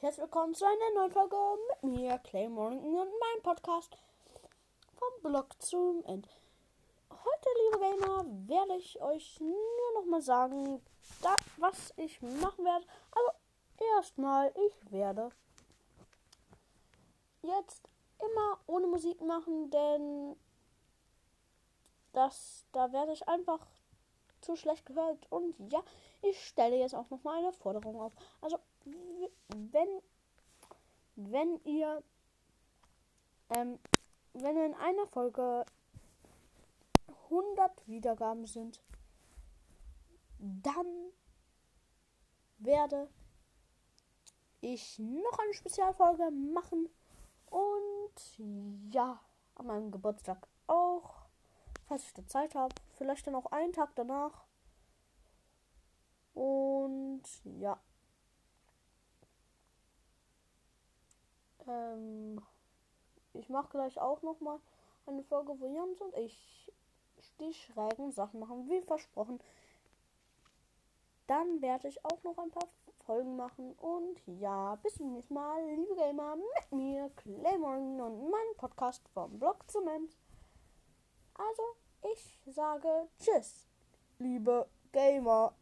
herzlich willkommen zu einer neuen Folge mit mir, Clay Mornington und meinem Podcast vom Blog zum End. Heute, liebe Gamer, werde ich euch nur noch mal sagen, da, was ich machen werde. Also, erstmal, ich werde jetzt immer ohne Musik machen, denn das, da werde ich einfach zu schlecht gehört. Und ja, ich stelle jetzt auch noch mal eine Forderung auf. Also, wenn, wenn ihr, ähm, wenn in einer Folge 100 Wiedergaben sind, dann werde ich noch eine Spezialfolge machen und ja, an meinem Geburtstag auch, falls ich da Zeit habe, vielleicht dann auch einen Tag danach. Und ja. Ähm, ich mache gleich auch noch mal eine Folge, wo Jans und ich die schrägen Sachen machen, wie versprochen. Dann werde ich auch noch ein paar Folgen machen. Und ja, bis zum nächsten Mal, liebe Gamer, mit mir, Claymorgan und meinem Podcast vom Blog Zement. Also, ich sage Tschüss, liebe Gamer.